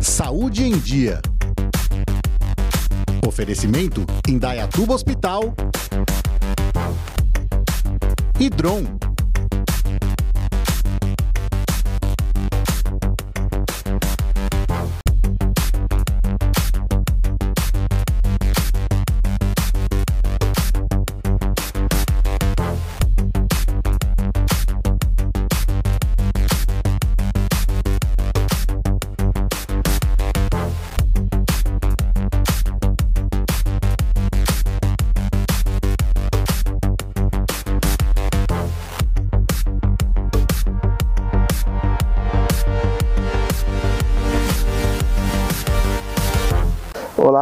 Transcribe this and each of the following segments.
Saúde em Dia. Oferecimento Indaiatuba Hospital e.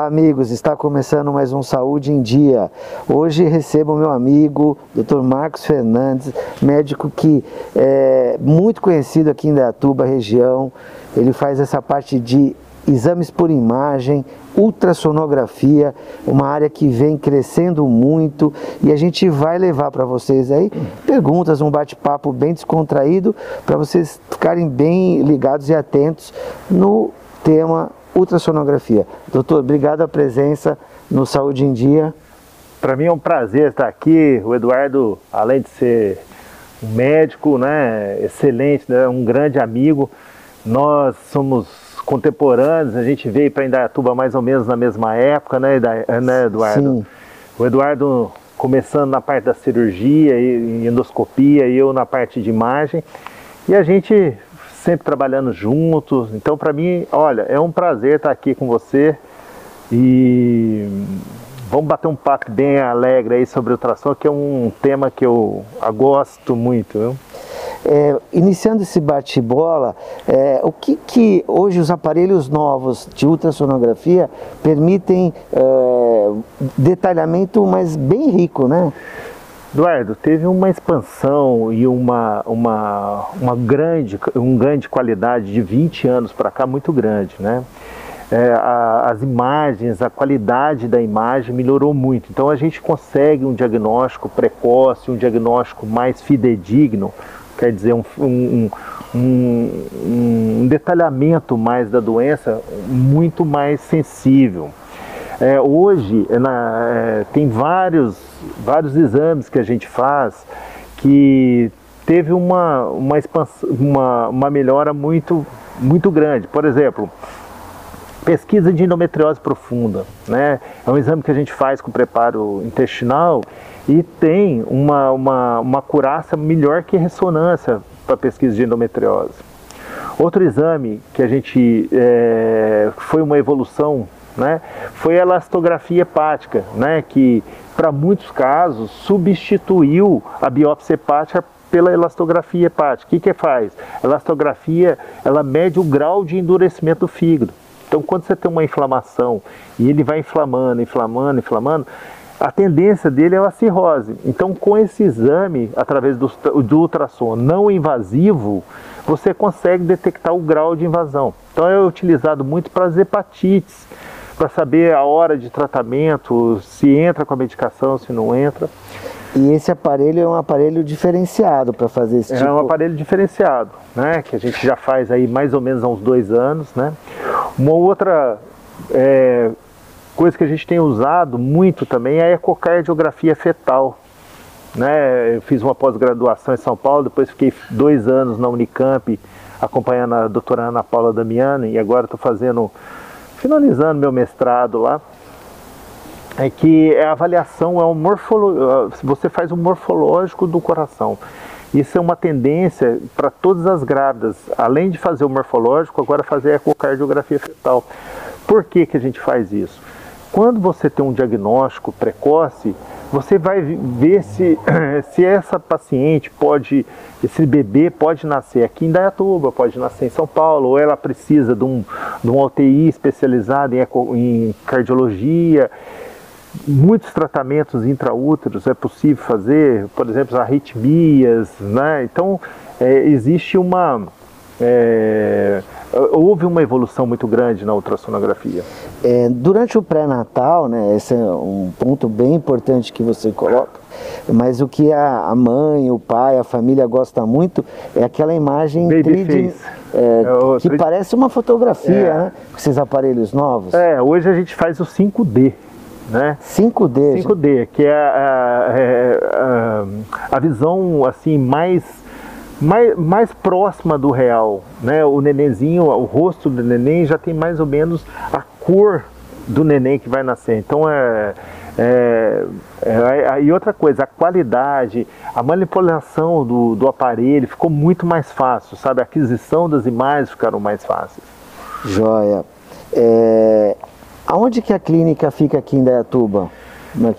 amigos. Está começando mais um Saúde em Dia. Hoje recebo meu amigo, Dr. Marcos Fernandes, médico que é muito conhecido aqui em Dayatuba, região. Ele faz essa parte de exames por imagem, ultrassonografia, uma área que vem crescendo muito e a gente vai levar para vocês aí perguntas, um bate-papo bem descontraído para vocês ficarem bem ligados e atentos no tema ultrassonografia. Doutor, obrigado a presença no Saúde em Dia. Para mim é um prazer estar aqui. O Eduardo, além de ser um médico, né, excelente, né, um grande amigo, nós somos contemporâneos, a gente veio para Indaiatuba mais ou menos na mesma época, né, né Eduardo? Sim. O Eduardo começando na parte da cirurgia e endoscopia e eu na parte de imagem. E a gente sempre trabalhando juntos. Então, para mim, olha, é um prazer estar aqui com você e vamos bater um papo bem alegre aí sobre ultrassom, que é um tema que eu gosto muito. Viu? É, iniciando esse bate-bola, é, o que, que hoje os aparelhos novos de ultrassonografia permitem é, detalhamento, mas bem rico, né? Eduardo, teve uma expansão e uma, uma, uma grande, um grande qualidade de 20 anos para cá muito grande, né? É, a, as imagens, a qualidade da imagem melhorou muito. Então a gente consegue um diagnóstico precoce, um diagnóstico mais fidedigno, quer dizer, um, um, um, um detalhamento mais da doença muito mais sensível. É, hoje na, é, tem vários, vários exames que a gente faz que teve uma, uma, uma, uma melhora muito, muito grande. Por exemplo, pesquisa de endometriose profunda. Né? É um exame que a gente faz com preparo intestinal e tem uma, uma, uma curaça melhor que ressonância para pesquisa de endometriose. Outro exame que a gente é, foi uma evolução né, foi a elastografia hepática, né, que para muitos casos substituiu a biópsia hepática pela elastografia hepática. O que, que faz? A elastografia ela mede o grau de endurecimento do fígado. Então, quando você tem uma inflamação e ele vai inflamando, inflamando, inflamando, a tendência dele é a cirrose. Então, com esse exame, através do, do ultrassom não invasivo, você consegue detectar o grau de invasão. Então, é utilizado muito para as hepatites para saber a hora de tratamento, se entra com a medicação, se não entra. E esse aparelho é um aparelho diferenciado para fazer esse é tipo... É um aparelho diferenciado, né? Que a gente já faz aí mais ou menos há uns dois anos, né? Uma outra é, coisa que a gente tem usado muito também é a ecocardiografia fetal. Né? Eu fiz uma pós-graduação em São Paulo, depois fiquei dois anos na Unicamp acompanhando a doutora Ana Paula Damiani e agora estou fazendo finalizando meu mestrado lá, é que a avaliação é um morfolo... você faz um morfológico do coração. Isso é uma tendência para todas as grávidas, além de fazer o morfológico, agora fazer a ecocardiografia fetal. Por que, que a gente faz isso? Quando você tem um diagnóstico precoce, você vai ver se, se essa paciente pode, esse bebê pode nascer aqui em Dayatuba, pode nascer em São Paulo, ou ela precisa de um, de um UTI especializado em, eco, em cardiologia. Muitos tratamentos intraúteros é possível fazer, por exemplo, arritmias, né? Então, é, existe uma... É, houve uma evolução muito grande na ultrassonografia. É, durante o pré-natal, né, esse é um ponto bem importante que você coloca, mas o que a, a mãe, o pai, a família gosta muito é aquela imagem Baby face. É, É, que parece uma fotografia, É. né? Com esses aparelhos novos. É, hoje a gente faz o 5D, né? 5D. gente. 5D, que é a, é a- a visão assim mais, mais, mais próxima do real, né? O nenenzinho, o rosto do neném já tem mais ou menos a cor do neném que vai nascer. Então é, é, é- e outra coisa, a qualidade, a manipulação do, do aparelho ficou muito mais fácil, sabe? A aquisição das imagens ficaram mais fáceis. Joia. É, aonde que a clínica fica aqui em Dayatuba?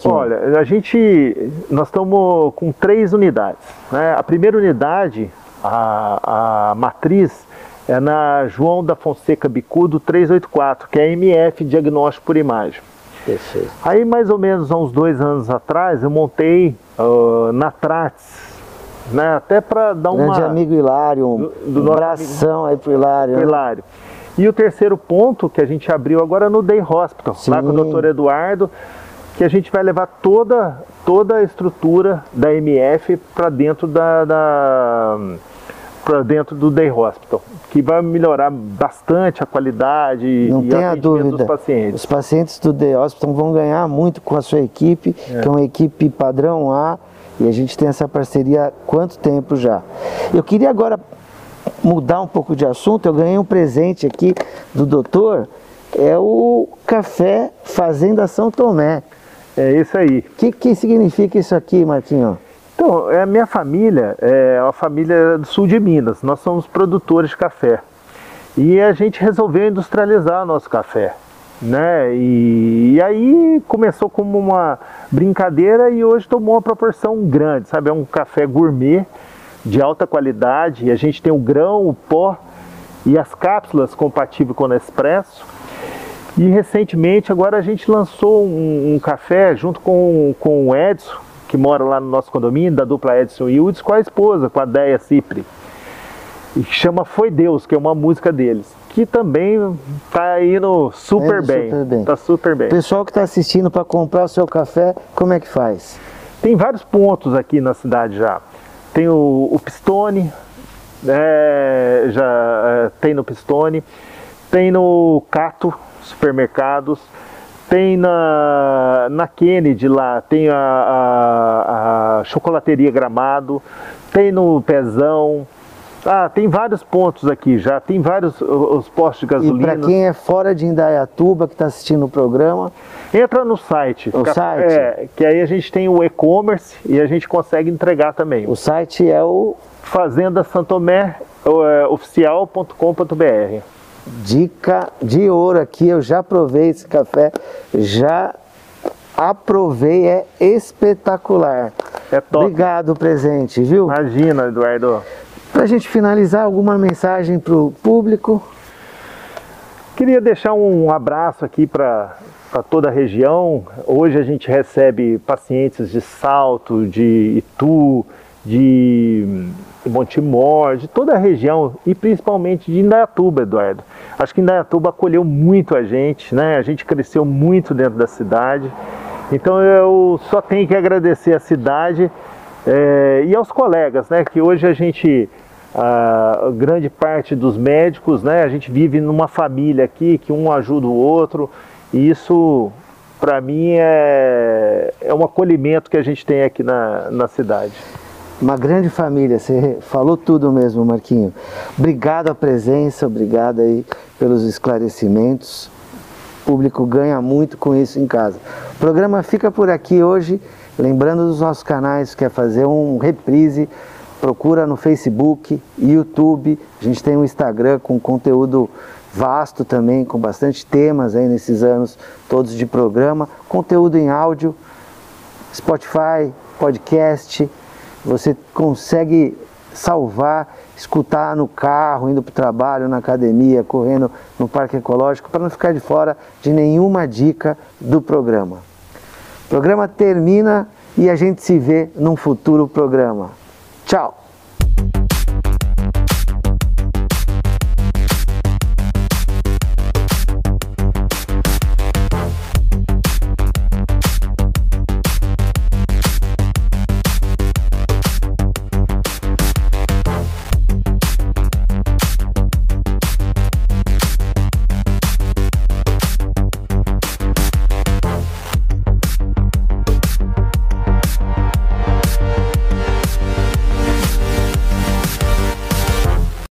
Olha, a gente, nós estamos com três unidades. Né? A primeira unidade, a, a matriz, é na João da Fonseca Bicudo 384, que é MF Diagnóstico por Imagem. Perfeito. Aí, mais ou menos há uns dois anos atrás, eu montei ah, na Trates, né? até para dar uma... Grande amigo Hilário, um Do- do nosso abração aí pro Hilário. né? Hilário. E o terceiro ponto que a gente abriu agora no Day Hospital, lá com o Sim. Dr. Eduardo, que a gente vai levar toda, toda a estrutura da MF para dentro da, da para dentro do Day Hospital, que vai melhorar bastante a qualidade Não e tenha atendimento dúvida. dos pacientes. Os pacientes do The Hospital vão ganhar muito com a sua equipe, que é uma equipe padrão A, e a gente tem essa parceria há quanto tempo já. Eu queria agora mudar um pouco de assunto, eu ganhei um presente aqui do doutor, é o café Fazenda São Tomé. É isso aí. O que, que significa isso aqui, Marquinhos? Então, é a minha família é uma família do sul de Minas. Nós somos produtores de café. E a gente resolveu industrializar o nosso café. Né? E, e aí começou como uma brincadeira e hoje tomou uma proporção grande, sabe? É um café gourmet de alta qualidade. E a gente tem o grão, o pó e as cápsulas compatíveis com o Nespresso. E recentemente agora a gente lançou um, um café junto com, com o Edson, que mora lá no nosso condomínio, da dupla Edson Wildes, com a esposa, com a Deia Cipri. E chama Foi Deus, que é uma música deles. Que também tá indo super bem. super bem. Tá super bem. Pessoal que está assistindo para comprar o seu café, como é que faz? Tem vários pontos aqui na cidade já. Tem o, o Pistone, é, já é, tem no Pistone, tem no Cato Supermercados, tem na, na Kennedy lá, tem a, a, a Chocolateria Gramado, tem no Pezão. Ah, tem vários pontos aqui já, tem vários os postos de E para gasolina. quem é fora de Indaiatuba, que está assistindo o programa, Entra no site. O site? É, que aí a gente tem o e-commerce e a gente consegue entregar também. o site é o Fazenda Santomé oficial.com.br. Dica de ouro aqui. Eu já provei esse café, já aprovei, é espetacular. É top. Obrigado, presente, viu? Imagina, Eduardo. Para a gente finalizar, alguma mensagem para o público? Queria deixar um abraço aqui para toda a região. Hoje a gente recebe pacientes de Salto, de Itu, de Montemor, de toda a região e principalmente de Indaiatuba, Eduardo. Acho que Indaiatuba acolheu muito a gente, né? A gente cresceu muito dentro da cidade. Então eu só tenho que agradecer a cidade eh, e aos colegas, né? Que hoje a gente a grande parte dos médicos, né? A gente vive numa família aqui que um ajuda o outro e isso para mim é, é um acolhimento que a gente tem aqui na, na cidade. Uma grande família, você falou tudo mesmo, Marquinho. Obrigado a presença, obrigado aí pelos esclarecimentos. O público ganha muito com isso em casa. O programa fica por aqui hoje. Lembrando dos nossos canais, quer fazer um reprise, procura no Facebook, YouTube. A gente tem um Instagram com conteúdo vasto também, com bastante temas aí nesses anos todos de programa. Conteúdo em áudio, Spotify, podcast. Você consegue salvar, escutar no carro, indo para o trabalho, na academia, correndo no parque ecológico, para não ficar de fora de nenhuma dica do programa. O programa termina e a gente se vê num futuro programa. Tchau!